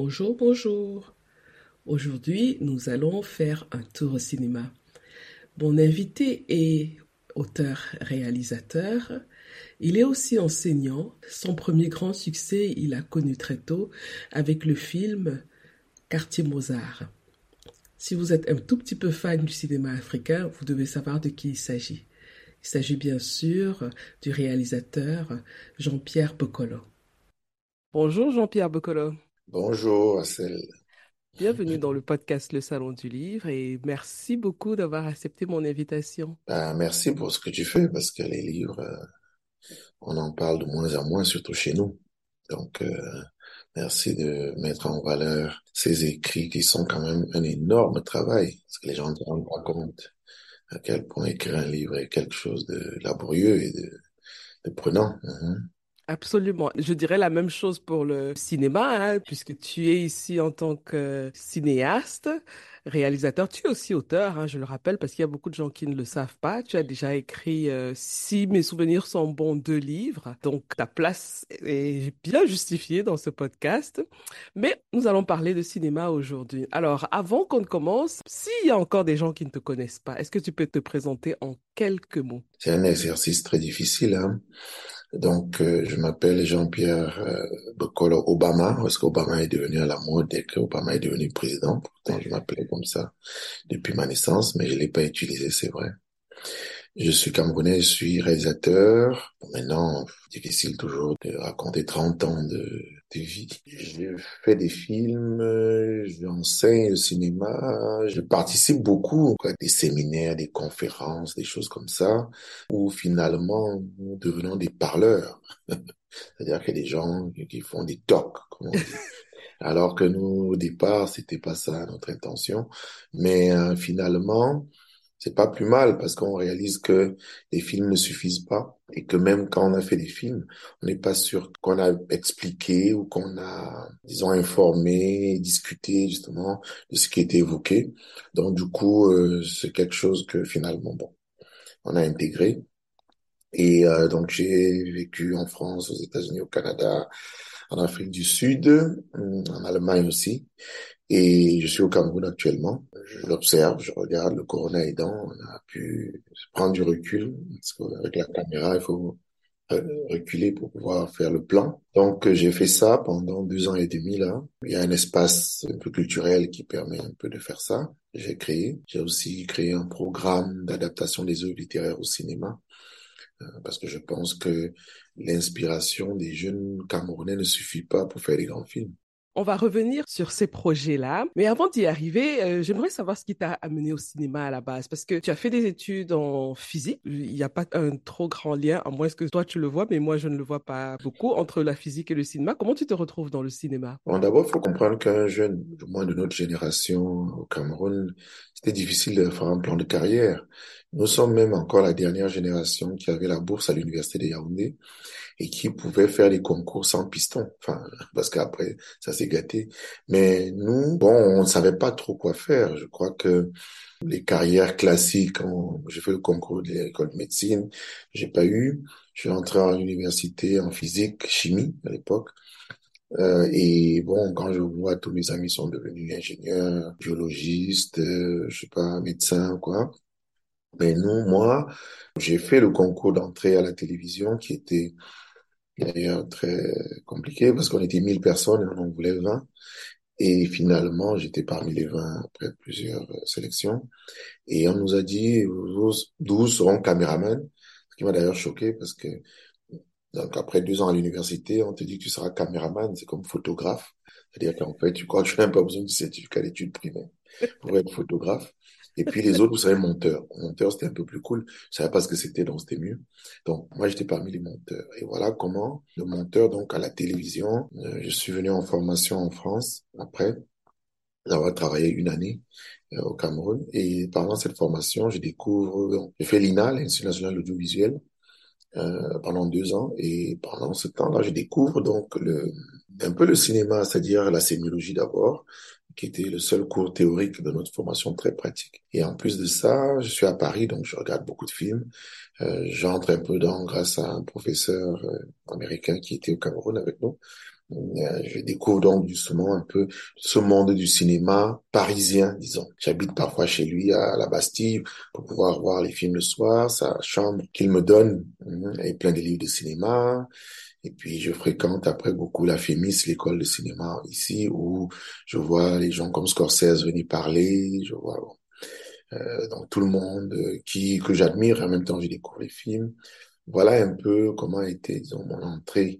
Bonjour, bonjour. Aujourd'hui, nous allons faire un tour au cinéma. Mon invité est auteur-réalisateur. Il est aussi enseignant. Son premier grand succès, il a connu très tôt avec le film Quartier Mozart. Si vous êtes un tout petit peu fan du cinéma africain, vous devez savoir de qui il s'agit. Il s'agit bien sûr du réalisateur Jean-Pierre Bocolo. Bonjour Jean-Pierre Bocolo. Bonjour, Assel. Bienvenue dans le podcast Le Salon du Livre et merci beaucoup d'avoir accepté mon invitation. Ben, merci pour ce que tu fais parce que les livres, euh, on en parle de moins en moins, surtout chez nous. Donc, euh, merci de mettre en valeur ces écrits qui sont quand même un énorme travail parce que les gens ne se rendent pas compte à quel point écrire un livre est quelque chose de laborieux et de, de prenant. Mhm. Absolument. Je dirais la même chose pour le cinéma, hein, puisque tu es ici en tant que cinéaste, réalisateur. Tu es aussi auteur, hein, je le rappelle, parce qu'il y a beaucoup de gens qui ne le savent pas. Tu as déjà écrit, euh, si mes souvenirs sont bons, deux livres. Donc, ta place est bien justifiée dans ce podcast. Mais nous allons parler de cinéma aujourd'hui. Alors, avant qu'on ne commence, s'il y a encore des gens qui ne te connaissent pas, est-ce que tu peux te présenter en quelques mots? C'est un exercice très difficile, hein. Donc, euh, je m'appelle Jean-Pierre euh, Bocolo Obama, parce qu'Obama est devenu à la mode dès qu'Obama est devenu président. Pourtant, je m'appelais comme ça depuis ma naissance, mais je l'ai pas utilisé, c'est vrai. Je suis camerounais, je suis réalisateur. maintenant, difficile toujours de raconter 30 ans de, vie. Je fais des films, j'enseigne le cinéma, je participe beaucoup à des séminaires, des conférences, des choses comme ça, où finalement nous devenons des parleurs. C'est-à-dire a des gens qui font des talks. Alors que nous, au départ, c'était pas ça notre intention. Mais euh, finalement, c'est pas plus mal parce qu'on réalise que les films ne suffisent pas et que même quand on a fait des films, on n'est pas sûr qu'on a expliqué ou qu'on a, disons, informé, discuté justement de ce qui était évoqué. Donc du coup, euh, c'est quelque chose que finalement, bon, on a intégré. Et euh, donc j'ai vécu en France, aux États-Unis, au Canada, en Afrique du Sud, en Allemagne aussi. Et je suis au Cameroun actuellement. Je l'observe, je regarde le corona aidant. On a pu prendre du recul parce qu'avec la caméra, il faut reculer pour pouvoir faire le plan. Donc j'ai fait ça pendant deux ans et demi là. Il y a un espace un peu culturel qui permet un peu de faire ça. J'ai créé. J'ai aussi créé un programme d'adaptation des œuvres littéraires au cinéma euh, parce que je pense que l'inspiration des jeunes Camerounais ne suffit pas pour faire des grands films. On va revenir sur ces projets-là. Mais avant d'y arriver, euh, j'aimerais savoir ce qui t'a amené au cinéma à la base. Parce que tu as fait des études en physique. Il n'y a pas un trop grand lien, à moins que toi tu le vois, mais moi je ne le vois pas beaucoup, entre la physique et le cinéma. Comment tu te retrouves dans le cinéma? Bon, D'abord, il faut comprendre qu'un jeune, du moins de notre génération au Cameroun, c'était difficile de faire un plan de carrière. Nous sommes même encore la dernière génération qui avait la bourse à l'université de Yaoundé et qui pouvait faire des concours sans piston. Enfin, parce qu'après, ça s'est gâté. Mais nous, bon, on ne savait pas trop quoi faire. Je crois que les carrières classiques, j'ai fait le concours de l'école de médecine, j'ai pas eu. Je suis entré en université en physique, chimie à l'époque. Euh, et bon, quand je vois tous mes amis sont devenus ingénieurs, biologistes, euh, je sais pas, médecins, quoi. Mais non, moi, j'ai fait le concours d'entrée à la télévision qui était d'ailleurs très compliqué parce qu'on était 1000 personnes et on en voulait 20. Et finalement, j'étais parmi les 20 après plusieurs euh, sélections. Et on nous a dit, 12 seront caméramans, ce qui m'a d'ailleurs choqué parce que Donc après deux ans à l'université, on te dit que tu seras caméraman, c'est comme photographe. C'est-à-dire qu'en fait, tu crois que tu n'as pas besoin du certificat d'études primaires pour être photographe. Et puis les autres, vous savez, monteurs. Monteur, c'était un peu plus cool. Je savais pas ce que c'était, donc c'était mieux. Donc moi, j'étais parmi les monteurs. Et voilà comment le monteur, donc à la télévision, euh, je suis venu en formation en France après d'avoir travaillé une année euh, au Cameroun. Et pendant cette formation, je découvre, j'ai fait l'INA, l'Institut national de l'audiovisuel, euh, pendant deux ans. Et pendant ce temps-là, je découvre donc le, un peu le cinéma, c'est-à-dire la sémiologie d'abord, qui était le seul cours théorique de notre formation très pratique. Et en plus de ça, je suis à Paris, donc je regarde beaucoup de films. Euh, J'entre un peu dans grâce à un professeur euh, américain qui était au Cameroun avec nous. Euh, je découvre donc justement un peu ce monde du cinéma parisien, disons. J'habite parfois chez lui à la Bastille pour pouvoir voir les films le soir, sa chambre qu'il me donne et plein de livres de cinéma. Et puis je fréquente après beaucoup la FEMIS, l'école de cinéma ici, où je vois les gens comme Scorsese venir parler, je vois euh, donc tout le monde euh, qui que j'admire, en même temps je découvre les films. Voilà un peu comment a été disons, mon entrée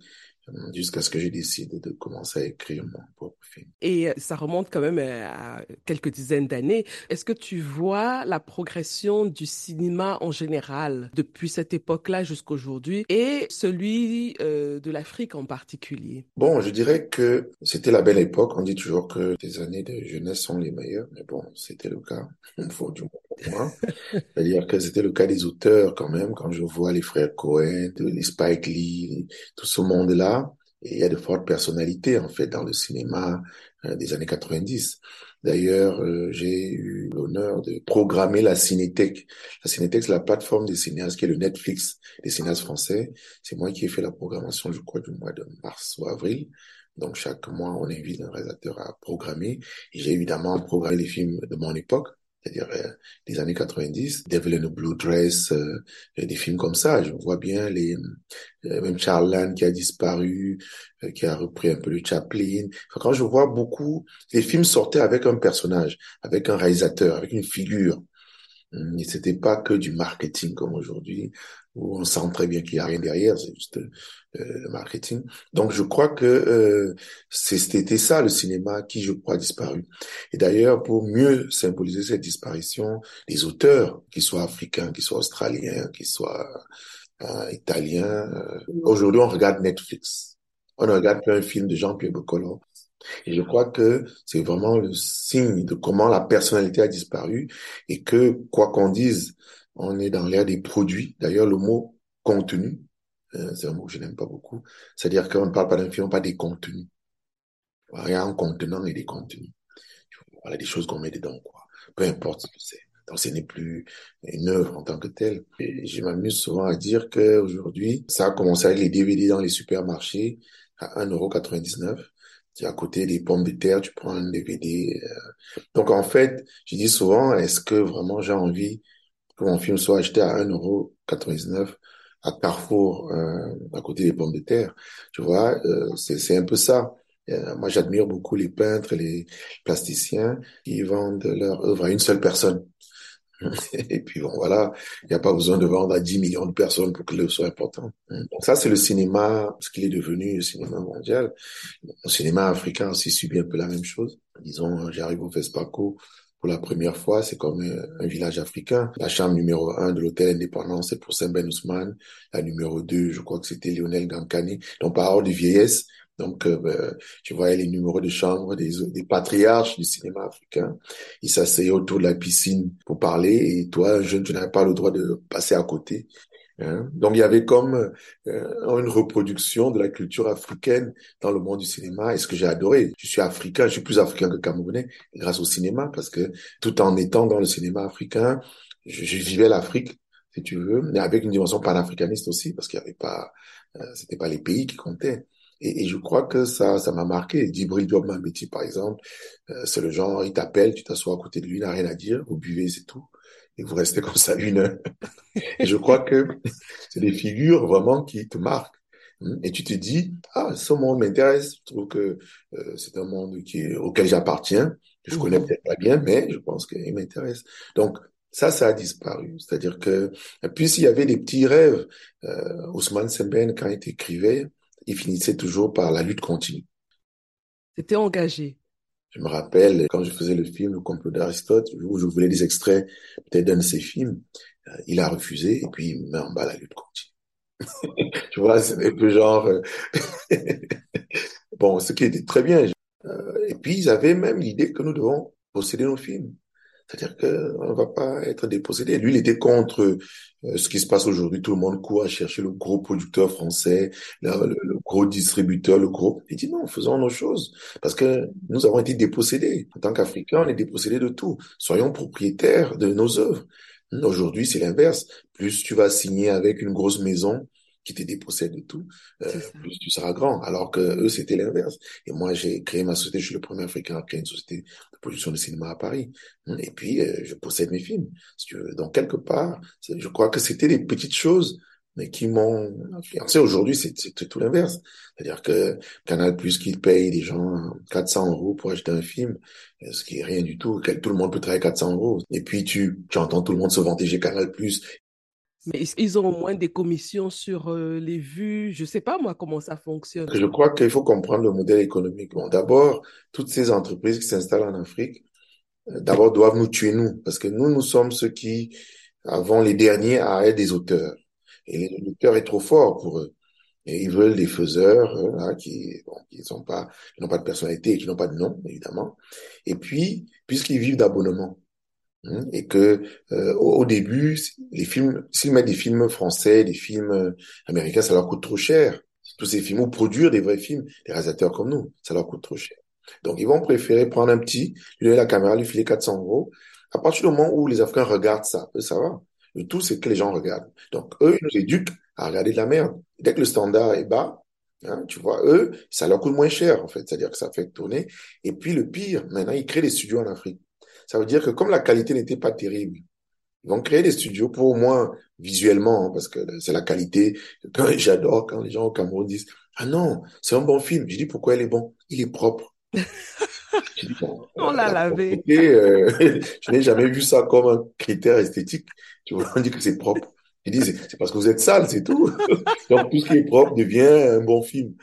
jusqu'à ce que j'ai décidé de commencer à écrire mon propre film. Et euh, ça remonte quand même euh, à quelques dizaines d'années. Est-ce que tu vois la progression du cinéma en général depuis cette époque-là jusqu'à aujourd'hui et celui euh, de l'Afrique en particulier? Bon, je dirais que c'était la belle époque. On dit toujours que les années de jeunesse sont les meilleures, mais bon, c'était le cas. Il faut du moins C'est-à-dire que c'était le cas des auteurs quand même. Quand je vois les frères Cohen, les Spike Lee, tout ce monde-là, il y a de fortes personnalités en fait dans le cinéma euh, des années 90. D'ailleurs, euh, j'ai eu l'honneur de programmer la Cinétech. La Cinétech, c'est la plateforme des cinéastes qui est le Netflix des cinéastes français. C'est moi qui ai fait la programmation, je crois, du mois de mars ou avril. Donc chaque mois, on invite un réalisateur à programmer. J'ai évidemment programmé les films de mon époque c'est-à-dire euh, des années 90, Devil in a Blue Dress, euh, des films comme ça. Je vois bien les euh, même Charlan qui a disparu, euh, qui a repris un peu le Chaplin. quand je vois beaucoup, les films sortaient avec un personnage, avec un réalisateur, avec une figure. Hum, et c'était pas que du marketing comme aujourd'hui, où on sent très bien qu'il y a rien derrière, c'est juste euh, le marketing. Donc je crois que euh, c'était ça le cinéma qui, je crois, a disparu. Et d'ailleurs, pour mieux symboliser cette disparition, les auteurs, qu'ils soient africains, qu'ils soient australiens, qu'ils soient euh, italiens, euh, aujourd'hui on regarde Netflix. On ne regarde plus un film de Jean-Pierre Boccolo, et je crois que c'est vraiment le signe de comment la personnalité a disparu et que, quoi qu'on dise, on est dans l'ère des produits. D'ailleurs, le mot contenu, euh, c'est un mot que je n'aime pas beaucoup. C'est-à-dire qu'on ne parle pas d'un film, on parle des contenus. Il y a un contenant et des contenus. Voilà des choses qu'on met dedans, quoi. Peu importe ce que c'est. Donc, ce n'est plus une œuvre en tant que telle. Et je m'amuse souvent à dire qu'aujourd'hui, ça a commencé avec les DVD dans les supermarchés à 1,99€ à côté des pommes de terre, tu prends un DVD. Euh. Donc en fait, je dis souvent, est-ce que vraiment j'ai envie que mon film soit acheté à 1,99€ à Carrefour, euh, à côté des pommes de terre? Tu vois, euh, c'est un peu ça. moi, j'admire beaucoup les peintres, les plasticiens qui vendent leur œuvre à une seule personne. Et puis bon, voilà, il n'y a pas besoin de vendre à 10 millions de personnes pour que l'œuvre soit important. Donc ça, c'est le cinéma, ce qu'il est devenu, le cinéma mondial. Le cinéma africain aussi subit un peu la même chose. Disons, j'arrive au FESPACO pour la première fois, c'est comme un, village africain. La chambre numéro un de l'hôtel Indépendance, c'est pour Saint Ben Ousmane. La numéro 2, je crois que c'était Lionel Gankani. Donc, par ordre de vieillesse, donc, euh, ben, tu voyais les numéros de chambre des, des patriarches du cinéma africain. Ils s'asseyaient autour de la piscine pour parler et toi, jeune, tu n'avais pas le droit de passer à côté. Hein. Donc, il y avait comme euh, une reproduction de la culture africaine dans le monde du cinéma et ce que j'ai adoré. Je suis africain, je suis plus africain que camerounais grâce au cinéma parce que tout en étant dans le cinéma africain, je, vivais l'Afrique si tu veux, mais avec une dimension panafricaniste aussi, parce qu'il n'y avait pas, euh, c'était pas les pays qui comptaient. Et, et, je crois que ça, ça m'a marqué. Djibril Diop Mambeti, par exemple, euh, c'est le genre, il t'appelle, tu t'assois à côté de lui, il n'a rien à dire, vous buvez, c'est tout. Et vous restez comme ça une heure. et je crois que c'est des figures vraiment qui te marquent. Et tu te dis, ah, ce monde m'intéresse. Je trouve que euh, c'est un monde qui, auquel j'appartiens, que je connais mhm. peut-être pas bien, mais je pense qu'il m'intéresse. Donc, Ça, ça a disparu. C'est-à-dire que, puis s'il y avait des petits rêves, euh, Ousmane Semben, quand il écrivait, il finissait toujours par la lutte continue. C'était engagé. Je me rappelle quand je faisais le film Le complot d'Aristote, où je voulais des extraits peut-être d'un de ses films, euh, il a refusé et puis il met en bas la lutte continue. tu vois, c'est un peu genre euh, bon, ce qui était très bien. Euh, et puis ils avaient même l'idée que nous devons posséder nos films. C'est-à-dire qu'on ne va pas être dépossédé. Lui, il était contre euh, ce qui se passe aujourd'hui. Tout le monde court à chercher le gros producteur français, le, gros distributeur, le gros. Il dit non, faisons nos choses. Parce que nous avons été dépossédés. En tant qu'Africains, on est dépossédés de tout. Soyons propriétaires de nos œuvres. Aujourd'hui, c'est l'inverse. Plus tu vas signer avec une grosse maison, qui te dépossède de tout, euh, plus tu seras grand. Alors que eux, c'était l'inverse. Et moi, j'ai créé ma société, je suis le premier Africain à créer une société de production de cinéma à Paris. Et puis, euh, je possède mes films. Si tu veux. Donc, quelque part, je crois que c'était des petites choses mais qui m'ont influencé. Aujourd'hui, c'est tout l'inverse. C'est-à-dire que Canal Plus qui paye des gens 400 euros pour acheter un film, ce qui est rien du tout. Tout le monde peut travailler 400 euros. Et puis tu, tu entends tout le monde se vanter j'ai Canal Plus mais ils ont au moins des commissions sur euh, les vues. Je ne sais pas, moi, comment ça fonctionne. Je crois qu'il faut comprendre le modèle économique. D'abord, toutes ces entreprises qui s'installent en Afrique, euh, d'abord doivent nous tuer, nous. Parce que nous, nous sommes ceux qui avons les derniers à être des auteurs. Et l'auteur est trop fort pour eux. Et ils veulent des faiseurs hein, qui qui sont pas qui n'ont pas de personnalité et qui n'ont pas de nom évidemment. Et puis puisqu'ils vivent d'abonnement, et que euh, au, début, les films, s'ils mettent des films français, des films euh, américains, ça leur coûte trop cher. Tous ces films, ou produire des vrais films, des réalisateurs comme nous, ça leur coûte trop cher. Donc ils vont préférer prendre un petit, lui donner la caméra, lui filer 400 euros. À partir du moment où les Africains regardent ça, eux, ça va. Le tout, c'est que les gens regardent. Donc eux, ils nous éduquent à regarder de la merde. Dès que le standard est bas, Hein, tu vois, eux, ça leur coûte moins cher, en fait. C'est-à-dire que ça fait tourner. Et puis, le pire, maintenant, ils créent des studios en Afrique. Ça veut dire que comme la qualité n'était pas terrible, ils vont créer des studios pour au moins visuellement, hein, parce que c'est la qualité. J'adore quand les gens au Cameroun disent ah non, c'est un bon film. Je dis pourquoi il est bon? Il est propre. on l'a lavé. Euh, je n'ai jamais vu ça comme un critère esthétique. Tu vois, on dit que c'est propre. Ils disent c'est parce que vous êtes sale, c'est tout. Donc tout ce qui est propre devient un bon film.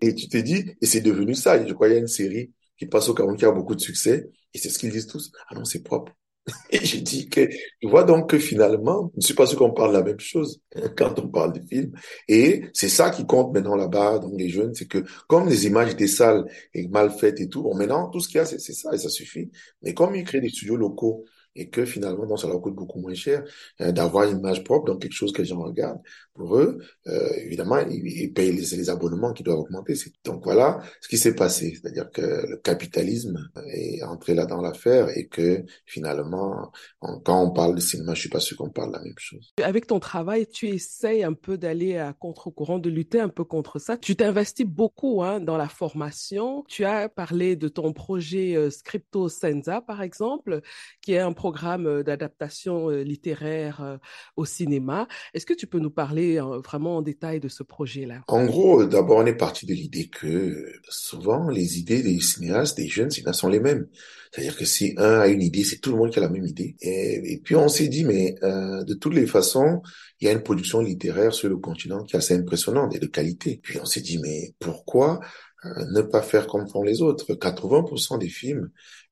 et tu te dis, et c'est devenu ça. Je crois qu'il y a une série qui passe au Cameroun, qui a beaucoup de succès. Et c'est ce qu'ils disent tous. Ah non, c'est propre. Et j'ai dit que, tu vois donc que finalement, je ne suis pas sûr qu'on parle la même chose quand on parle de films. Et c'est ça qui compte maintenant là-bas, dans les jeunes, c'est que comme les images étaient sales et mal faites et tout, bon, maintenant, tout ce qu'il y a, c'est ça et ça suffit. Mais comme ils créent des studios locaux et que finalement, ça leur coûte beaucoup moins cher euh, d'avoir une image propre, donc quelque chose que les gens regardent. Pour eux, euh, évidemment, ils, payent les, abonnements qui doivent augmenter. Donc voilà ce qui s'est passé, c'est-à-dire que le capitalisme est entré là dans l'affaire et que finalement, quand on parle de cinéma, je suis pas sûr qu'on parle de la même chose. Avec ton travail, tu essayes un peu d'aller à contre-courant, de lutter un peu contre ça. Tu t'investis beaucoup hein, dans la formation. Tu as parlé de ton projet euh, Scripto Senza, par exemple, qui est un programme euh, d'adaptation euh, littéraire euh, au cinéma. Est-ce que tu peux nous parler vraiment en détail de ce projet-là? En gros, d'abord, on est parti de l'idée que souvent, les idées des cinéastes, des jeunes cinéastes sont les mêmes. C'est-à-dire que si un a une idée, c'est tout le monde qui a la même idée. Et, puis on s'est dit, mais de toutes les façons, il y a une production littéraire sur le continent qui est assez impressionnante et de qualité. Puis on s'est dit, mais pourquoi ne pas faire comme font les autres? 80% des films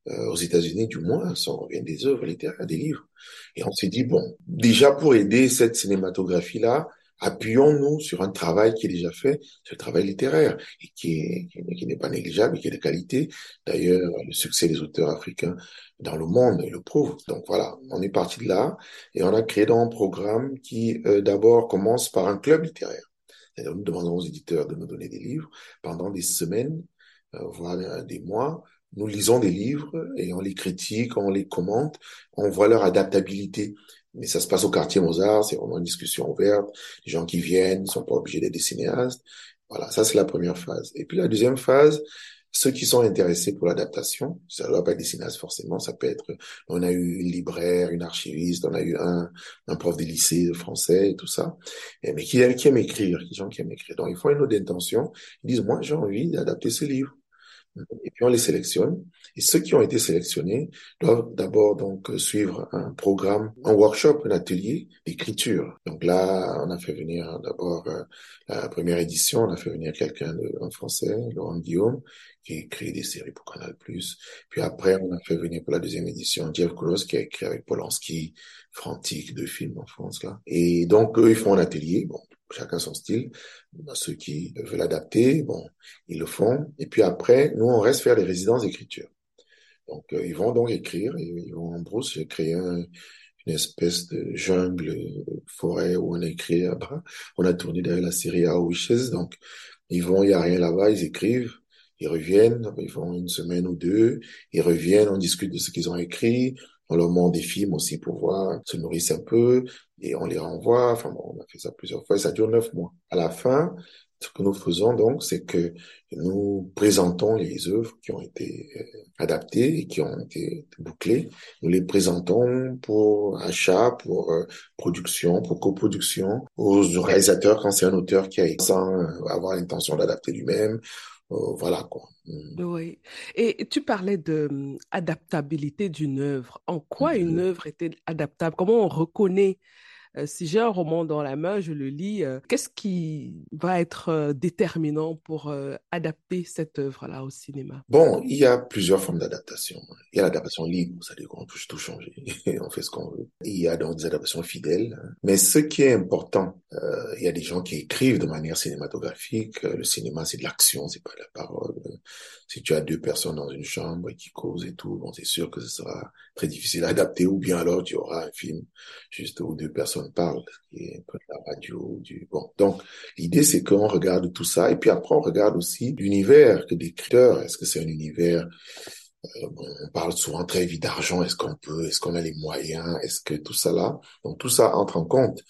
euh, aux États-Unis du moins, sont des œuvres littéraires, des livres. Et on s'est dit bon, déjà pour aider cette cinématographie-là, appuyons-nous sur un travail qui est déjà fait, ce travail littéraire, et qui est, qui n'est pas négligeable, et qui est de qualité. D'ailleurs, le succès des auteurs africains dans le monde le prouve. Donc voilà, on est parti de là, et on a créé un programme qui euh, d'abord commence par un club littéraire. Nous demandons aux éditeurs de nous donner des livres pendant des semaines, euh, voire des mois, nous lisons des livres et on les critique, on les commente, on voit leur adaptabilité. Mais ça se passe au quartier Mozart, c'est vraiment une discussion ouverte. Les gens qui viennent ne sont pas obligés d'être des cinéastes. Voilà, ça c'est la première phase. Et puis la deuxième phase, ceux qui sont intéressés pour l'adaptation, ça ne doit pas être des cinéastes forcément, ça peut être, on a eu une libraire, une archiviste, on a eu un, un prof de lycée de français et tout ça, mais qui, qui aiment écrire, qui gens qui aiment écrire. Donc ils font une autre intention, ils disent, moi j'ai envie d'adapter ce livre. Et puis on les sélectionne. Et ceux qui ont été sélectionnés doivent d'abord donc suivre un programme, un workshop, un atelier d'écriture. Donc là, on a fait venir d'abord euh, la première édition, on a fait venir quelqu'un en français, Laurent Guillaume, qui écrit des séries pour Canal+. Puis après, on a fait venir pour la deuxième édition Jeff Cross, qui a écrit avec Polanski, Frantic, deux films en France là. Et donc eux, ils font un atelier. Bon, chacun son style. Ceux qui veulent l'adapter, bon, ils le font. Et puis après, nous, on reste faire des résidences d'écriture. Donc, euh, ils vont donc écrire, ils vont en brousse créer une espèce de jungle, forêt où on a écrit. On a tourné derrière la série Our Wishes, donc ils vont, il n'y a rien là-bas, ils écrivent, ils reviennent, ils font une semaine ou deux, ils reviennent, on discute de ce qu'ils ont écrit, on leur montre des films aussi pour voir, se nourrissent un peu, et on les renvoie. Enfin bon, on a fait ça plusieurs fois et ça dure neuf mois. À la fin, ce que nous faisons donc, c'est que nous présentons les œuvres qui ont été euh, adaptées et qui ont été bouclées. Nous les présentons pour achat, pour euh, production, pour coproduction, aux réalisateurs quand c'est un auteur qui a sans euh, avoir l'intention d'adapter lui-même, euh, voilà quoi. Mm. Oui. Et tu parlais de adaptabilité d'une œuvre. En quoi une œuvre était adaptable? Comment on reconnaît si j'ai un roman dans la main, je le lis, euh, qu'est-ce qui va être euh, déterminant pour adapter cette œuvre-là au cinéma? Bon, il y a plusieurs formes d'adaptation. Il y a l'adaptation libre, c'est-à-dire qu'on peut tout changer, on fait ce qu'on veut. Il y a donc des adaptations fidèles. Hein. Mais ce qui est important, il y a des gens qui écrivent de manière cinématographique. Le cinéma, c'est de l'action, c'est pas de la parole. Si tu as deux personnes dans une chambre qui causent et tout, bon, c'est sûr que ce sera très difficile à adapter. Ou bien alors, tu auras un film juste où deux personnes parle, qui est un peu de la radio, du bon. Donc l'idée c'est qu'on regarde tout ça et puis après on regarde aussi l'univers que l'écriteur. Est-ce que c'est un univers euh, on parle souvent très vite d'argent. Est-ce qu'on peut Est-ce qu'on a les moyens Est-ce que tout ça là? Donc tout ça entre en compte.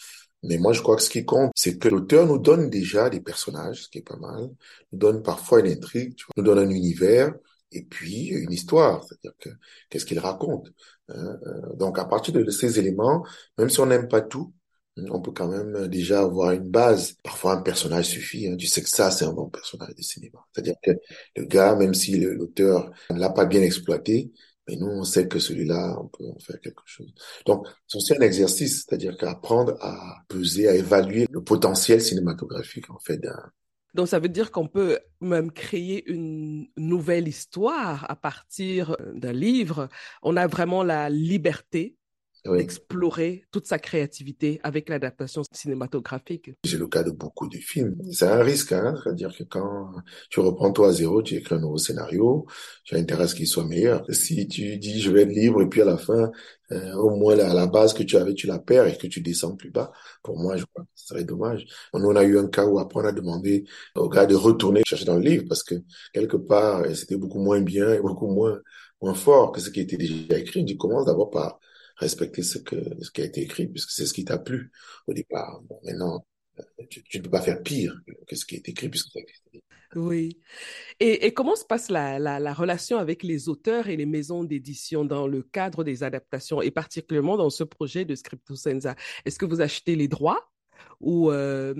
Mais moi, je crois que ce qui compte, c'est que l'auteur nous donne déjà des personnages, ce qui est pas mal, nous donne parfois une intrigue, nous donne un univers, et puis une histoire, c'est-à-dire que qu'est-ce qu'il raconte. Hein, euh, donc à partir de ces éléments, même si on n'aime pas tout, on peut quand même déjà avoir une base. Parfois, un personnage suffit. Hein. Tu sais que ça, c'est un bon personnage de cinéma. C'est-à-dire que le gars, même si l'auteur ne l'a pas bien exploité, mais nous, on sait que celui-là, on peut en faire quelque chose. Donc, c'est aussi un exercice, c'est-à-dire qu'apprendre à peser, à évaluer le potentiel cinématographique, en fait, d'un donc, ça veut dire qu'on peut même créer une nouvelle histoire à partir euh, d'un livre. On a vraiment la liberté d'explorer toute sa créativité avec l'adaptation cinématographique. C'est le cas de beaucoup de films. C'est un risque, hein, c'est-à-dire que quand tu reprends toi à zéro, tu écris un nouveau scénario, tu as intérêt à ce qu'il soit meilleur. Si tu dis je vais être libre et puis à la fin, euh, au moins la, la base que tu avais, tu la perds et que tu descends plus bas, pour moi, je crois que ce serait dommage. Nous, on a eu un cas où après on a demandé au gars de retourner chercher dans le livre parce que quelque part, c'était beaucoup moins bien et beaucoup moins, moins fort que ce qui était déjà écrit. Tu commences d'abord par respecter ce, que, ce qui a été écrit, puisque c'est ce qui t'a plu au départ. Bon, maintenant, tu, ne peux pas faire pire que ce qui est écrit, puisque Oui. Et, et, comment se passe la, la, la, relation avec les auteurs et les maisons d'édition dans le cadre des adaptations, et particulièrement dans ce projet de Scripto Senza? Est-ce que vous achetez les droits ou euh,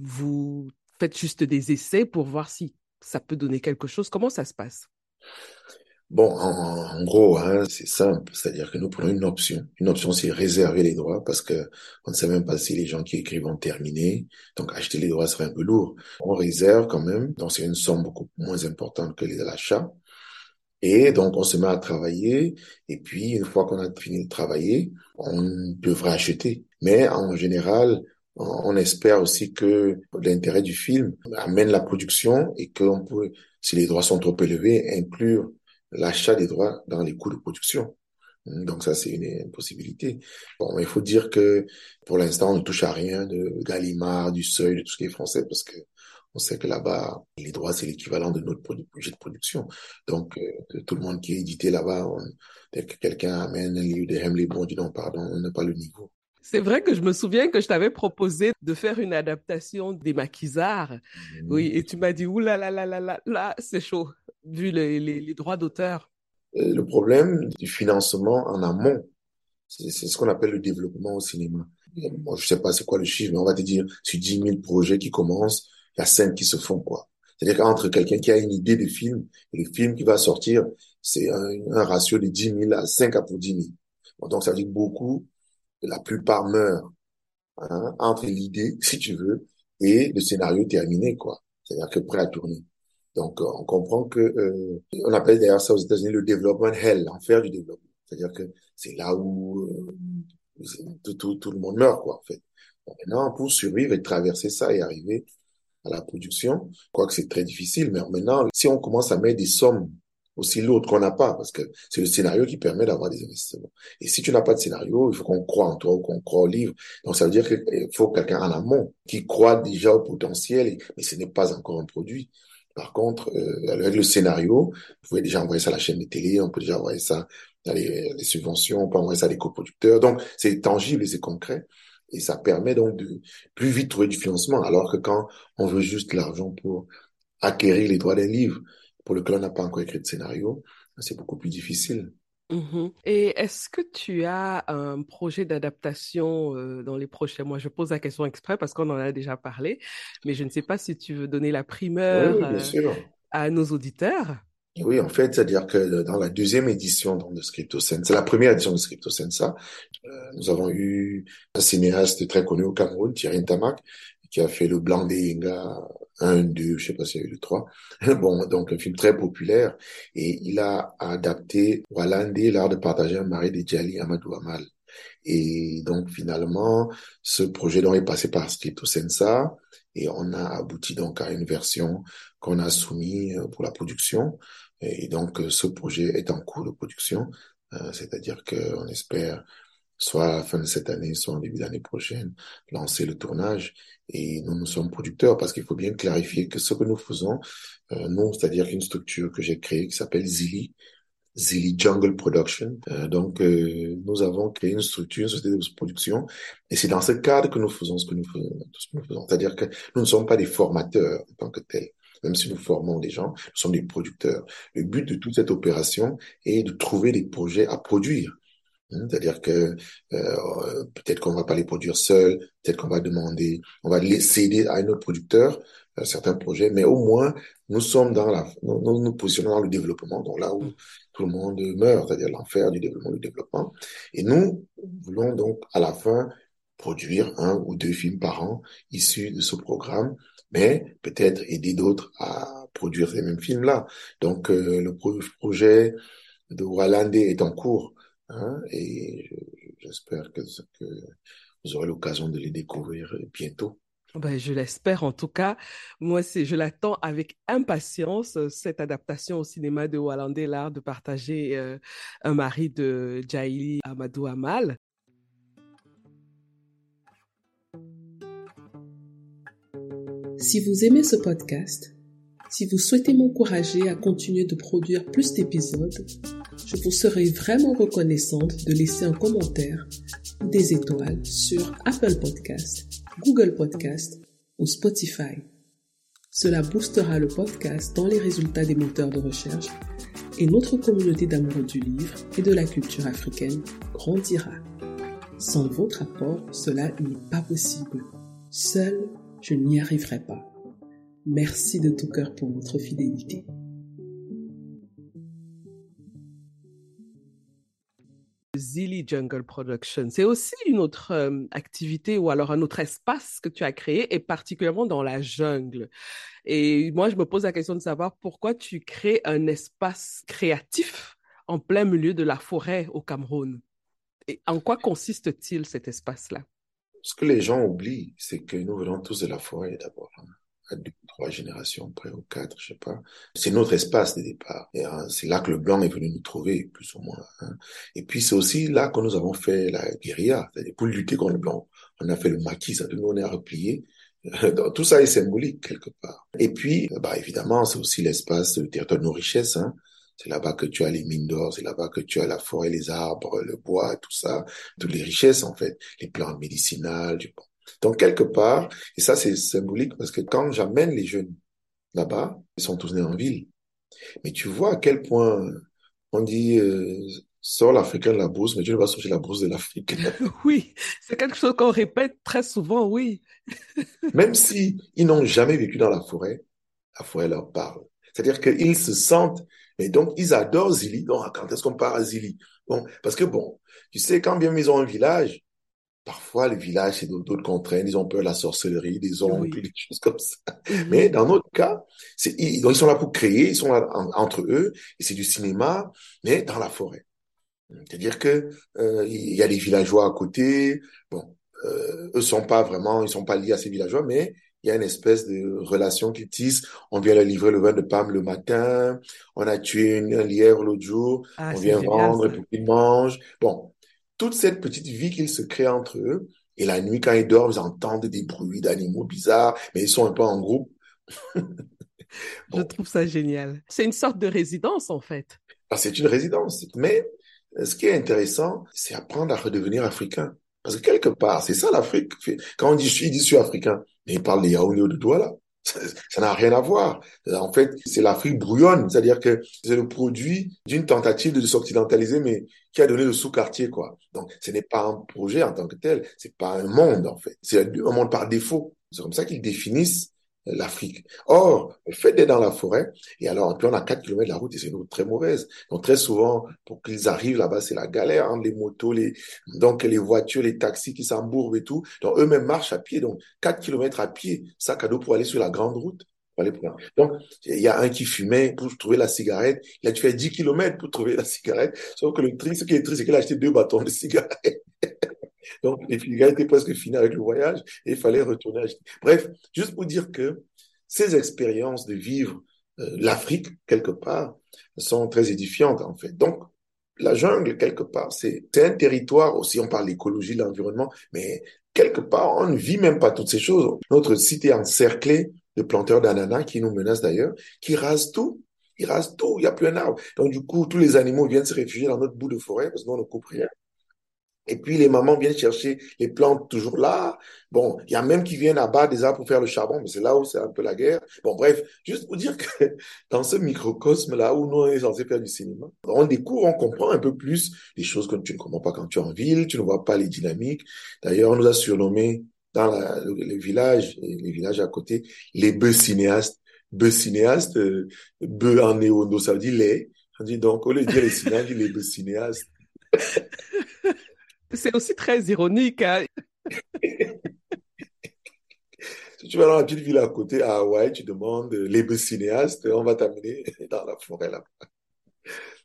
vous faites juste des essais pour voir si ça peut donner quelque chose? Comment ça se passe? Bon, en, gros, hein, c'est simple, c'est-à-dire que nous prenons une option. Une option, c'est réserver les droits parce que on ne sait même pas si les gens qui écrivent vont terminer. Donc, acheter les droits serait un peu lourd. On réserve quand même, donc c'est une somme beaucoup moins importante que les achats. Et donc, on se met à travailler. Et puis, une fois qu'on a fini de travailler, on devrait acheter. Mais en général, on espère aussi que l'intérêt du film amène la production et qu'on peut, si les droits sont trop élevés, inclure l'achat des droits dans les coûts de production. Donc ça, c'est une, possibilité. Bon, il faut dire que pour l'instant, on ne touche à rien de Gallimard, du Seuil, de tout ce qui est français, parce que on sait que là-bas, les droits, c'est l'équivalent de notre budget de production. Donc, euh, tout le monde qui est édité là-bas, dès que quelqu'un amène un livre de Hemley, bon, non, pardon, on n'a pas le niveau. C'est vrai que je me souviens que je t'avais proposé de faire une adaptation des maquisards. Mmh. Oui, et tu m'as dit, oulala, là là là là là, c'est chaud vu les, les, droits d'auteur Le problème du financement en amont, c'est ce qu'on appelle le développement au cinéma. Moi, je sais pas c'est quoi le chiffre, mais on va te dire, sur 10 000 projets qui commencent, il y a 5 qui se font, quoi. C'est-à-dire qu'entre quelqu'un qui a une idée de film et le film qui va sortir, c'est un, ratio de 10 000 à 5 à pour 10 000. donc, ça veut dire beaucoup, la plupart meurent hein, entre l'idée, si tu veux, et le scénario terminé, quoi. C'est-à-dire que prêt à tourner. Donc, euh, on comprend que euh, on appelle d'ailleurs ça aux États-Unis le développement hell, l'enfer du développement. C'est-à-dire que c'est là où euh, tout, tout, tout, le monde meurt, quoi, en fait. maintenant, pour survivre et traverser ça et arriver à la production, je crois que c'est très difficile. Mais maintenant, si on commence à mettre des sommes aussi lourdes qu'on n'a pas, parce que c'est le scénario qui permet d'avoir des investissements. Et si tu n'as pas de scénario, il faut qu'on croit en toi ou qu'on croit au livre. Donc ça veut dire qu'il faut quelqu'un en amont qui croit déjà au potentiel, mais ce n'est pas encore un produit. Par contre, euh, avec le scénario, vous pouvez déjà envoyer ça à la chaîne de télé, on peut déjà envoyer ça les, les subventions, on peut envoyer ça à des coproducteurs. Donc, c'est tangible et c'est concret. Et ça permet donc de plus vite trouver du financement, alors que quand on veut juste l'argent pour acquérir les droits d'un livre, pour lequel on n'a pas encore écrit de scénario, c'est beaucoup plus difficile. Mm-hmm. Et est-ce que tu as un projet d'adaptation euh, dans les prochains mois? Je pose la question exprès parce qu'on en a déjà parlé, mais je ne sais pas si tu veux donner la primeur euh, à nos auditeurs. Oui, en fait, c'est-à-dire que dans la deuxième édition de Scriptosense, c'est la première édition de Scriptosensa, euh, nous avons eu un cinéaste très connu au Cameroun, Thierry Ntamak, qui a fait Le Blanc des Inga 1, 2, je sais pas s'il y a eu le 3. bon, donc un film très populaire. Et il a adapté Walande, l'art de partager un mari de Djali Amadou Amal. Et donc finalement, ce projet donc est passé par Scripto Sensa et on a abouti donc à une version qu'on a soumise euh, pour la production. Et donc ce projet est en cours de production, euh, c'est-à-dire qu'on espère soit à la fin de cette année, soit en début d'année prochaine, lancer le tournage. Et nous, nous sommes producteurs parce qu'il faut bien clarifier que ce que nous faisons, euh, nous, c'est-à-dire une structure que j'ai créée qui s'appelle Zili, Zili Jungle Production. Euh, donc, euh, nous avons créé une structure, une société de production, et c'est dans ce cadre que nous faisons ce que nous faisons. Ce que nous faisons. C'est-à-dire que nous ne sommes pas des formateurs en tant que tels. Même si nous formons des gens, nous sommes des producteurs. Le but de toute cette opération est de trouver des projets à produire. Hein, c'est-à-dire que euh, peut-être qu'on va pas les produire seuls, peut-être qu'on va demander, on va les céder à un autre producteur euh, certains projets, mais au moins nous sommes dans la, nous nous positionnons dans le développement, donc là où mm. tout le monde meurt, c'est-à-dire l'enfer du développement, du développement. Et nous voulons donc à la fin produire un ou deux films par an issus de ce programme, mais peut-être aider d'autres à produire ces mêmes films-là. Donc euh, le projet de Walande est en cours. Hein, et j'espère que, que, vous aurez l'occasion de les découvrir bientôt. Ben, je l'espère en tout cas. Moi, c'est, je l'attends avec impatience, cette adaptation au cinéma de Walande, l'art de partager euh, un mari de Jaili Amadou Amal. Si vous aimez ce podcast, si vous souhaitez m'encourager à continuer de produire plus d'épisodes, je vous serai vraiment reconnaissante de laisser un commentaire ou des étoiles sur Apple Podcast, Google Podcast ou Spotify. Cela boostera le podcast dans les résultats des moteurs de recherche et notre communauté d'amoureux du livre et de la culture africaine grandira. Sans votre apport, cela n'est pas possible. Seul, je n'y arriverai pas. Merci de tout cœur pour votre fidélité. Zilly Jungle Production, c'est aussi une autre euh, activité ou alors un autre espace que tu as créé, et particulièrement dans la jungle. Et moi, je me pose la question de savoir pourquoi tu crées un espace créatif en plein milieu de la forêt au Cameroun. Et en quoi consiste-t-il cet espace-là? Ce que les gens oublient, c'est que nous venons tous de la forêt d'abord. Hein trois générations près, ou quatre, je sais pas. C'est notre espace de départ. Et hein, c'est là que le blanc est venu nous trouver, plus ou moins. Hein. Et puis c'est aussi là que nous avons fait la guérilla, c'est-à-dire pour lutter contre le blanc. On a fait le maquis, ça nous on est replié. Tout ça est symbolique quelque part. Et puis, bah évidemment, c'est aussi l'espace, le territoire de nos richesses. Hein. C'est là-bas que tu as les mines d'or, c'est là-bas que tu as la forêt, les arbres, le bois, tout ça, toutes les richesses en fait, les plantes médicinales, du bon. Donc, quelque part, et ça c'est symbolique parce que quand j'amène les jeunes là-bas, ils sont tous nés en ville. Mais tu vois à quel point on dit euh, sors l'Africain de la brousse, mais tu ne vas sortir la brousse de l'Afrique. oui, c'est quelque chose qu'on répète très souvent, oui. Même si ils n'ont jamais vécu dans la forêt, la forêt leur parle. C'est-à-dire qu'ils se sentent, mais donc ils adorent Zili. Donc quand est-ce qu'on part à Zili? Bon, parce que bon, tu sais, quand bien ils ont un village, parfois le village c'est d'autres contraintes, ils ont peur de la sorcellerie, des oncles, des choses comme ça. Mais dans notre cas, c'est ils, ils sont là pour créer, ils sont là entre eux, et c'est du cinéma, mais dans la forêt. C'est-à-dire que euh, il y a des villageois à côté. Bon, euh, eux sont pas vraiment, ils sont pas liés à ces villageois, mais il y a une espèce de relation qui tisse. On vient leur livrer le vin de Pam le matin. On a tué une, un lièvre l'autre jour. Ah, on vient vendre pour qu'ils mangent. Bon, toute cette petite vie qu'ils se créent entre eux. Et la nuit, quand ils dorment, ils entendent des bruits d'animaux bizarres, mais ils sont un peu en groupe. Je trouve ça génial. C'est une sorte de résidence, en fait. Ah, c'est une résidence. Mais euh, ce qui est intéressant, c'est apprendre à redevenir africain. Parce que quelque part, c'est ça l'Afrique. Quand on dit je suis, dit je suis africain, mais il parle des Yaoundé de Douala. Ça n'a rien à voir. En fait, c'est l'Afrique brouillonne, c'est-à-dire que c'est le produit d'une tentative de s'occidentaliser, mais qui a donné le sous-quartier, quoi. Donc, ce n'est pas un projet en tant que tel, c'est pas un monde, en fait. C'est un monde par défaut. C'est comme ça qu'ils définissent l'Afrique. Or, le fait d'être dans la forêt, et alors, puis on a 4 km de la route et c'est une route très mauvaise. Donc, très souvent, pour qu'ils arrivent là-bas, c'est la galère, hein, les motos, les, donc les voitures, les taxis qui s'embourbent et tout. Donc, eux-mêmes marchent à pied. Donc, 4 km à pied, sac à dos pour aller sur la grande route. Donc, il y a un qui fumait pour trouver la cigarette. Il a dû faire 10 km pour trouver la cigarette. Sauf que le triste, ce qui est triste, c'est qu'il a acheté deux bâtons de cigarette. Donc, les gars étaient presque finis avec le voyage et il fallait retourner acheter. Bref, juste pour dire que ces expériences de vivre euh, l'Afrique, quelque part, sont très édifiantes, en fait. Donc, la jungle, quelque part, c'est un territoire, aussi on parle d'écologie, de l'environnement, mais quelque part, on ne vit même pas toutes ces choses. Notre site est encerclé de planteurs d'ananas qui nous menacent d'ailleurs, qui rasent tout. Ils rasent tout, il n'y a plus un arbre. Donc du coup, tous les animaux viennent se réfugier dans notre bout de forêt parce qu'on ne coupe rien. Et puis les mamans viennent chercher les plantes toujours là. Bon, il y a même qui viennent abattre des arbres pour faire le charbon, mais c'est là où c'est un peu la guerre. Bon, bref, juste pour dire que dans ce microcosme-là où nous on est censé faire du cinéma, on découvre, on comprend un peu plus les choses que tu ne comprends pas quand tu es en ville, tu ne vois pas les dynamiques. D'ailleurs, on nous a surnommé dans le, les villages, les villages à côté, les bœufs cinéastes. Bœufs cinéastes, euh, bœufs en néo, ça veut dire les. On dit donc, au lieu de dire les cinéastes, les bœufs cinéastes. C'est aussi très ironique. Hein. si tu vas dans la petite ville à côté, à Hawaï, tu demandes les cinéastes, on va t'amener dans la forêt là-bas.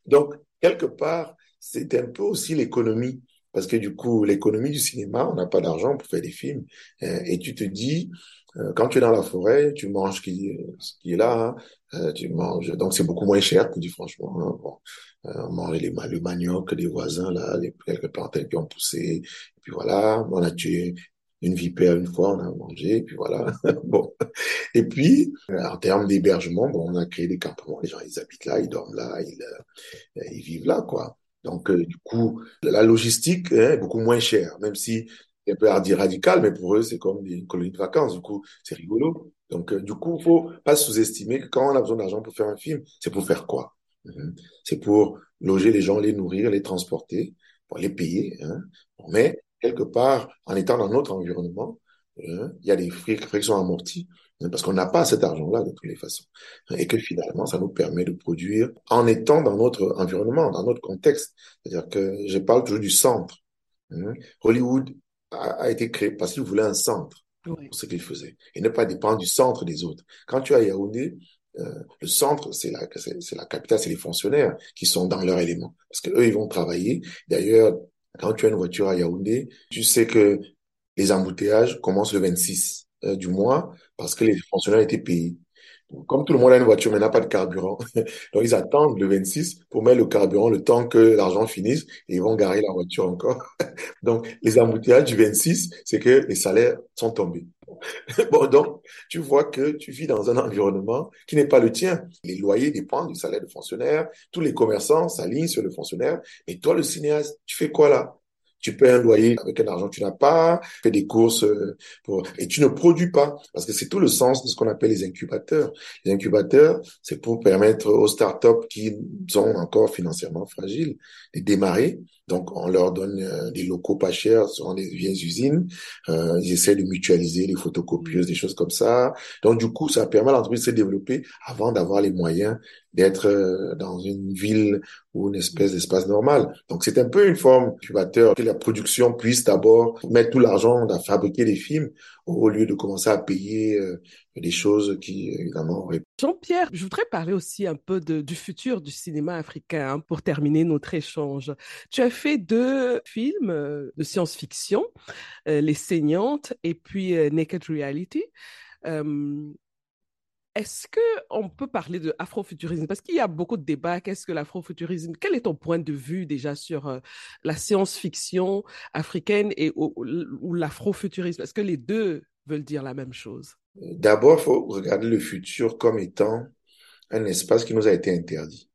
Donc, quelque part, c'est un peu aussi l'économie. Parce que du coup, l'économie du cinéma, on n'a pas d'argent pour faire des films. Euh, et tu te dis, quand tu es dans la forêt, tu manges ce qui, ce qui est là, hein. euh, tu manges, donc c'est beaucoup moins cher, pour dire franchement. Hein. Bon, euh, on mange les, le manioc des voisins là, les quelques plantains qui ont poussé, et puis voilà, on a tué une vipère une fois, on a mangé, et puis voilà. bon, et puis en termes d'hébergement, bon, on a créé des campements, les gens ils habitent là, ils dorment là, ils, ils vivent là, quoi. Donc du coup, la logistique hein, est beaucoup moins chère, même si un peu radical, mais pour eux, c'est comme une colonie de vacances. Du coup, c'est rigolo. Donc, euh, du coup, faut pas sous-estimer que quand on a besoin d'argent pour faire un film, c'est pour faire quoi mhm. C'est pour loger les gens, les nourrir, les transporter, pour les payer. Hein? Mais quelque part, en étant dans notre environnement, hein, il y a des frais, qui sont amortis hein, parce qu'on n'a pas cet argent-là de toutes les façons. Et que finalement, ça nous permet de produire en étant dans notre environnement, dans notre contexte. C'est-à-dire que je parle toujours du centre. Hollywood a, été créé parce qu'il voulait un centre pour ce qu'il faisait et ne pas dépendre du centre des autres. Quand tu as Yaoundé, euh, le centre, c'est la, c'est la capitale, c'est les fonctionnaires qui sont dans leur élément. Parce que eux, ils vont travailler. D'ailleurs, quand tu as une voiture à Yaoundé, tu sais que les embouteillages commencent le 26 euh, du mois parce que les fonctionnaires étaient payés. Comme tout le monde a une voiture, mais n'a pas de carburant. Donc, ils attendent le 26 pour mettre le carburant le temps que l'argent finisse et ils vont garer la voiture encore. Donc, les embouteillages du 26, c'est que les salaires sont tombés. Bon, donc, tu vois que tu vis dans un environnement qui n'est pas le tien. Les loyers dépendent du salaire du fonctionnaire. Tous les commerçants s'alignent sur le fonctionnaire. Et toi, le cinéaste, tu fais quoi là? Tu payes un loyer avec un argent que tu n'as pas, tu fais des courses euh, pour, et tu ne produis pas. Parce que c'est tout le sens de ce qu'on appelle les incubateurs. Les incubateurs, c'est pour permettre aux startups qui sont encore financièrement fragiles de démarrer. Donc, on leur donne euh, des locaux pas chers, ce des vieilles usines. Euh, ils essaient de mutualiser les photocopieuses, des choses comme ça. Donc, du coup, ça permet à l'entreprise de se développer avant d'avoir les moyens d'être euh, dans une ville ou une espèce d'espace normal. Donc c'est un peu une forme incubateur que la production puisse d'abord mettre tout l'argent à fabriquer des films au lieu de commencer à payer euh, des choses qui évidemment Jean-Pierre, je voudrais parler aussi un peu du futur du cinéma africain hein, pour terminer notre échange. Tu as fait deux films euh, de science-fiction, Les Saignantes et puis Naked Reality. Est-ce qu'on peut parler de afrofuturisme? Parce qu'il y a beaucoup de débats. Qu'est-ce que l'afrofuturisme? Quel est ton point de vue déjà sur euh, la science-fiction africaine et ou, l'afrofuturisme? Est-ce que les deux veulent dire la même chose? D'abord, faut regarder le futur comme étant un espace qui nous a été interdit.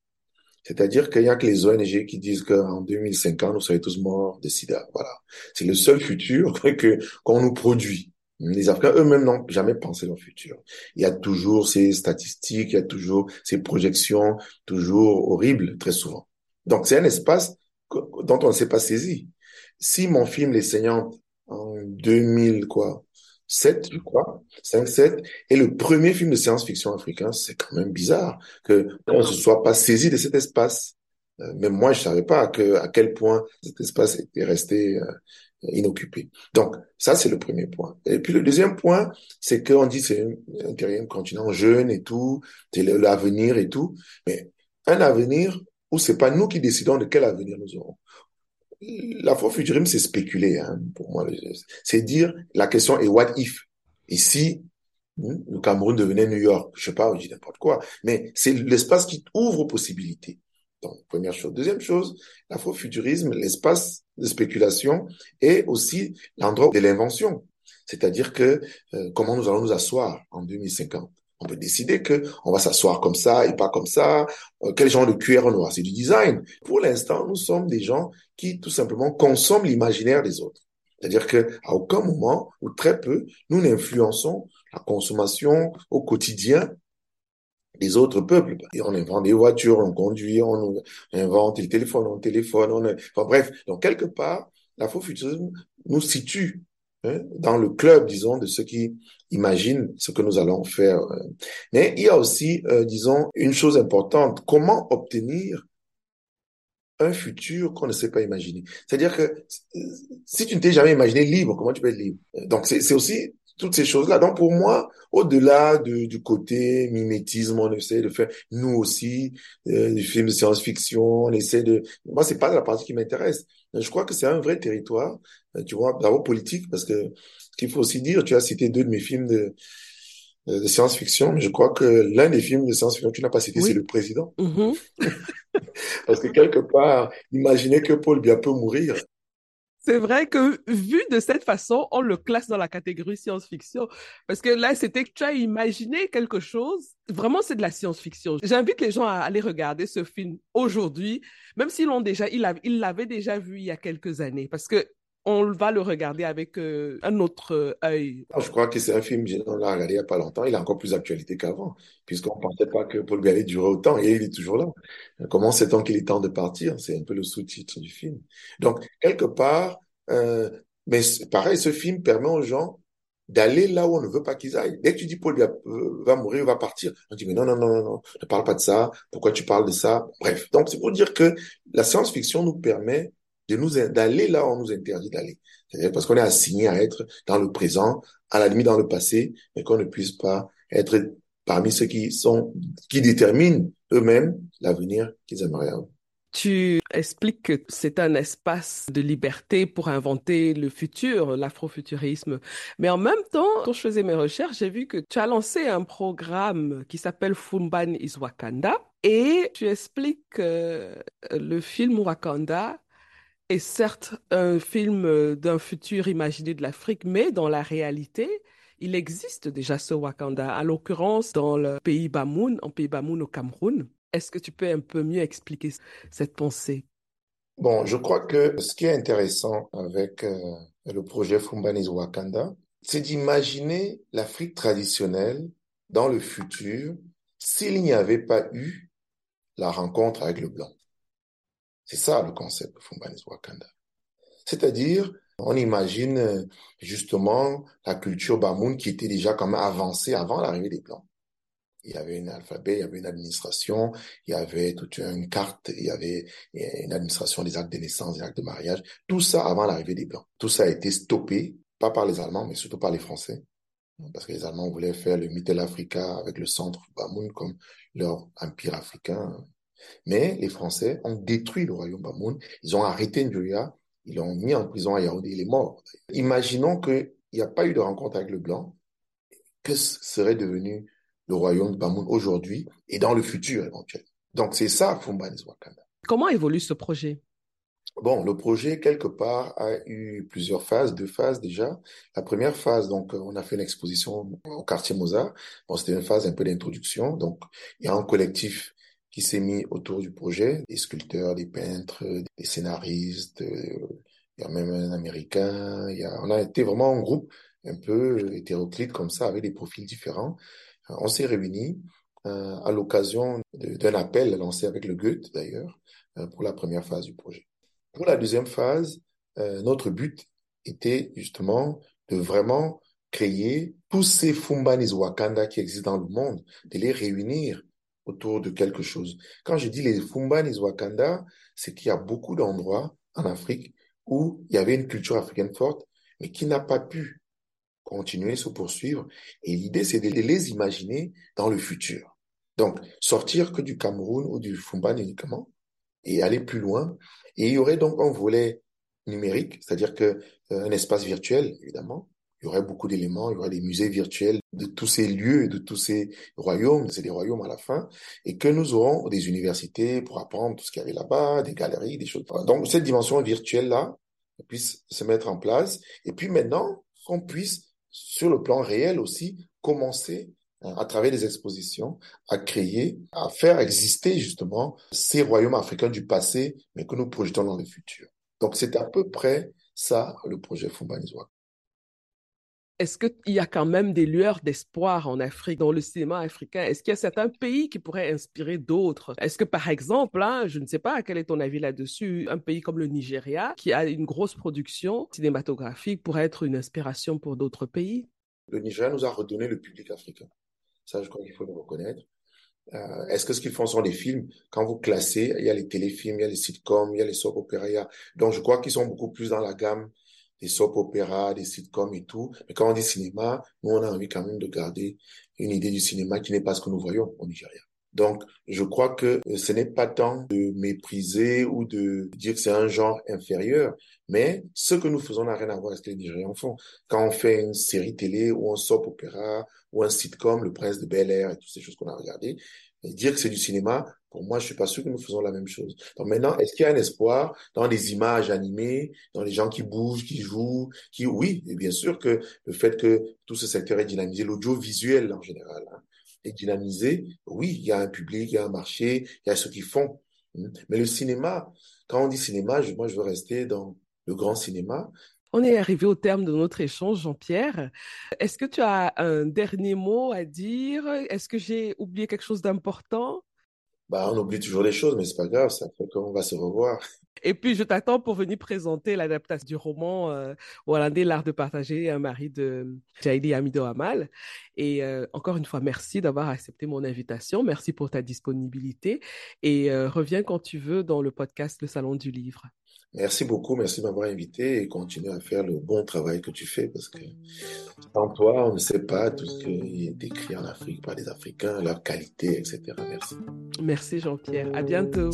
C'est-à-dire qu'il n'y a que les ONG qui disent qu'en 2050, nous serons tous morts de sida. Voilà. C'est le seul futur que qu'on nous produit. Les Africains eux-mêmes n'ont jamais pensé leur futur. Il y a toujours ces statistiques, il y a toujours ces projections, toujours horribles, très souvent. Donc c'est un espace dont on ne s'est pas saisi. Si mon film Les Saignantes en 2000 quoi 7, je crois, 5, 7, est le premier film de science-fiction africain, c'est quand même bizarre que on ne se soit pas saisi de cet espace. Euh, même moi, je savais pas que, à quel point cet espace était resté euh, inoccupé. Donc, ça, c'est le premier point. Et puis, le deuxième point, c'est qu'on dit c'est un, continent jeune et tout, c'est l'avenir et tout. Mais un avenir où c'est pas nous qui décidons de quel avenir nous aurons. L'afrofuturisme, c'est spéculer, hein, pour moi. C'est dire, la question est what if? Si hmm, le Cameroun devenait New York, je sais pas, je dis n'importe quoi, mais c'est l'espace qui ouvre aux possibilités. Première chose. Deuxième chose, l'afrofuturisme, l'espace de spéculation est aussi l'endroit de l'invention. C'est-à-dire que euh, comment nous allons nous asseoir en 2050 On peut décider que on va s'asseoir comme ça et pas comme ça. Euh, quel genre de cuir on aura C'est du design. Pour l'instant, nous sommes des gens qui tout simplement consomment l'imaginaire des autres. C'est-à-dire que à aucun moment ou très peu, nous n'influençons la consommation au quotidien des autres peuples. Et on invente des voitures, on conduit, on invente les téléphones, on téléphone, on... Enfin bref, donc quelque part, l'afrofuturisme nous situe hein, dans le club, disons, de ceux qui imaginent ce que nous allons faire. Euh. Mais il y a aussi, euh, disons, une chose importante, comment obtenir un futur qu'on ne sait pas imaginer? C'est-à-dire que si tu ne t'es jamais imaginé libre, comment tu peux être libre? Donc c'est aussi toutes ces choses-là. Donc pour moi, au-delà du côté mimétisme, on essaie de faire nous aussi euh, des films de science-fiction, on essaie de. Moi, c'est pas la partie qui m'intéresse. Je crois que c'est un vrai territoire, euh, tu vois, d'abord politique, parce que ce qu'il faut aussi dire, tu as cité deux de mes films de de science-fiction, mais je crois que l'un des films de science-fiction que tu n'as pas cité, c'est Le Président. Mm-hmm. Parce que quelque part, imaginez que Paul Biya peut mourir. C'est vrai que vu de cette façon, on le classe dans la catégorie science-fiction. Parce que là, c'était que tu as imaginé quelque chose. Vraiment, c'est de la science-fiction. J'invite les gens à aller regarder ce film aujourd'hui, même s'ils l'ont déjà, ils l'avaient déjà vu il y a quelques années. Parce que on va le regarder avec euh, un autre euh, œil. Je crois que c'est un film, on l'a regardé il n'y a pas longtemps, il a encore plus d'actualité qu'avant, puisqu'on ne pensait pas que Paul Gallet durait autant, et il est toujours là. Comment sait-on qu'il est temps de partir? C'est un peu le sous-titre du film. Donc, quelque part, euh, mais pareil, ce film permet aux gens d'aller là où on ne veut pas qu'ils aillent. Dès que tu dis Paul va mourir, va partir, on dit mais non, non, non, non, ne parle pas de ça, pourquoi tu parles de ça? Bref, donc c'est pour dire que la science-fiction nous permet de nous d'aller là où on nous interdit d'aller. C'est-à-dire parce qu'on est assigné à être dans le présent, à la limite dans le passé, mais qu'on ne puisse pas être parmi ceux qui sont qui déterminent eux-mêmes l'avenir qu'ils aimeraient avoir. Tu expliques que c'est un espace de liberté pour inventer le futur, l'afrofuturisme. Mais en même temps, quand je faisais mes recherches, j'ai vu que tu as lancé un programme qui s'appelle Fumban is Wakanda. Et tu expliques que le film Wakanda est certes un film euh, d'un futur imaginé de l'Afrique, mais dans la réalité, il existe déjà ce Wakanda, à l'occurrence dans le pays Bamoun, en pays Bamoun au Cameroun. Est-ce que tu peux un peu mieux expliquer cette pensée? Bon, je crois que ce qui est intéressant avec euh, le projet Fumbanis Wakanda, c'est d'imaginer l'Afrique traditionnelle dans le futur s'il n'y avait pas eu la rencontre avec le blanc. C'est ça le concept de Fumbanis Wakanda. C'est-à-dire, on imagine euh, justement la culture Bamoun qui était déjà quand même avancée avant l'arrivée des Blancs. Il y avait un alphabet, il y avait une administration, il y avait toute une carte, il y avait une administration des actes de naissance, des actes de mariage. Tout ça avant l'arrivée des Blancs. Tout ça a été stoppé, pas par les Allemands, mais surtout par les Français. Parce que les Allemands voulaient faire le Mittel Africa avec le centre Bamoun comme leur empire africain. Mais les Français ont détruit le royaume Bamoun. Ils ont arrêté Njoya ils l'ont mis en prison à Yaoundé, il est mort. Imaginons qu'il n'y a pas eu de rencontre avec le blanc. Que serait devenu le royaume de Bamoun aujourd'hui et dans le futur éventuellement Donc c'est ça Fumbanis Wakanda. Comment évolue ce projet? Bon, le projet, quelque part, a eu plusieurs phases, deux phases déjà. La première phase, donc, on a fait une exposition au quartier Mozart. Bon, c'était une phase un peu d'introduction. Donc, il y a un collectif qui s'est mis autour du projet, des sculpteurs, des peintres, des scénaristes, euh, il y a même un Américain, il y a, on a été vraiment un groupe un peu hétéroclite comme ça, avec des profils différents. Euh, on s'est réunis euh, à l'occasion d'un appel lancé avec le Goethe d'ailleurs pour la première phase du projet. Pour la deuxième phase, notre but était justement de vraiment créer tous ces Fumbanis Wakanda qui existent dans le monde, de les réunir autour de quelque chose. Quand je dis les Fumbanis Wakanda, c'est qu'il y a beaucoup d'endroits en Afrique où il y avait une culture africaine forte, mais qui n'a pas pu continuer, se poursuivre. Et l'idée, c'est de les imaginer dans le futur. Donc, sortir que du Cameroun ou du Fumban uniquement et aller plus loin. Et il y aurait donc un volet numérique, c'est-à-dire que euh, un espace virtuel, évidemment, il y aurait beaucoup d'éléments, il y aurait des musées virtuels de tous ces lieux, de tous ces royaumes, c'est des royaumes à la fin, et que nous aurons des universités pour apprendre tout ce qu'il y avait là-bas, des galeries, des choses. Donc cette dimension virtuelle-là puisse se mettre en place, et puis maintenant qu'on puisse, sur le plan réel aussi, commencer hein, à travers des expositions, à créer, à faire exister justement ces royaumes africains du passé, mais que nous projetons dans le futur. Donc c'est à peu près ça le projet Fumbanizwa. Est-ce qu'il y a quand même des lueurs d'espoir en Afrique, dans le cinéma africain? Est-ce qu'il y a certains pays qui pourraient inspirer d'autres? Est-ce que, par exemple, hein, je ne sais pas, quel est ton avis là-dessus, un pays comme le Nigeria, qui a une grosse production cinématographique, pourrait être une inspiration pour d'autres pays? Le Nigeria nous a redonné le public africain. Ça, je crois qu'il faut le reconnaître. Euh, est-ce que ce qu'ils font sont des films? Quand vous classez, il y a les téléfilms, il y a les sitcoms, il y a les soap opéras. Donc, je crois qu'ils sont beaucoup plus dans la gamme des soap opéras, des sitcoms et tout. Mais quand on dit cinéma, nous, on a envie quand même de garder une idée du cinéma qui n'est pas ce que nous voyons au Nigeria. Donc, je crois que ce n'est pas tant de mépriser ou de dire que c'est un genre inférieur, mais ce que nous faisons n'a rien à voir avec ce que les Nigérians font. Quand on fait une série télé ou un soap opéra ou un sitcom, Le Prince de Bel Air et toutes ces choses qu'on a regardées, dire que c'est du cinéma, pour moi, je suis pas sûr que nous faisons la même chose. Donc maintenant, est-ce qu'il y a un espoir dans des images animées, dans les gens qui bougent, qui jouent, qui, oui, et bien sûr que le fait que tout ce secteur est dynamisé, l'audiovisuel en général, hein, est dynamisé, oui, il y a un public, il y a un marché, il y a ceux qui font. Hein. Mais le cinéma, quand on dit cinéma, moi, je veux rester dans le grand cinéma. On est arrivé au terme de notre échange, Jean-Pierre. Est-ce que tu as un dernier mot à dire? Est-ce que j'ai oublié quelque chose d'important? Bah, on oublie toujours les choses, mais c'est pas grave, ça fait qu'on va se revoir. Et puis, je t'attends pour venir présenter l'adaptation du roman euh, hollandais L'art de partager, un mari de Jaili Amido Amal. Et euh, encore une fois, merci d'avoir accepté mon invitation. Merci pour ta disponibilité. Et euh, reviens quand tu veux dans le podcast Le Salon du Livre. Merci beaucoup, merci de m'avoir invité et continue à faire le bon travail que tu fais parce que sans toi, on ne sait pas tout ce qui est décrit en Afrique par les Africains, leur qualité, etc. Merci. Merci Jean-Pierre. À bientôt.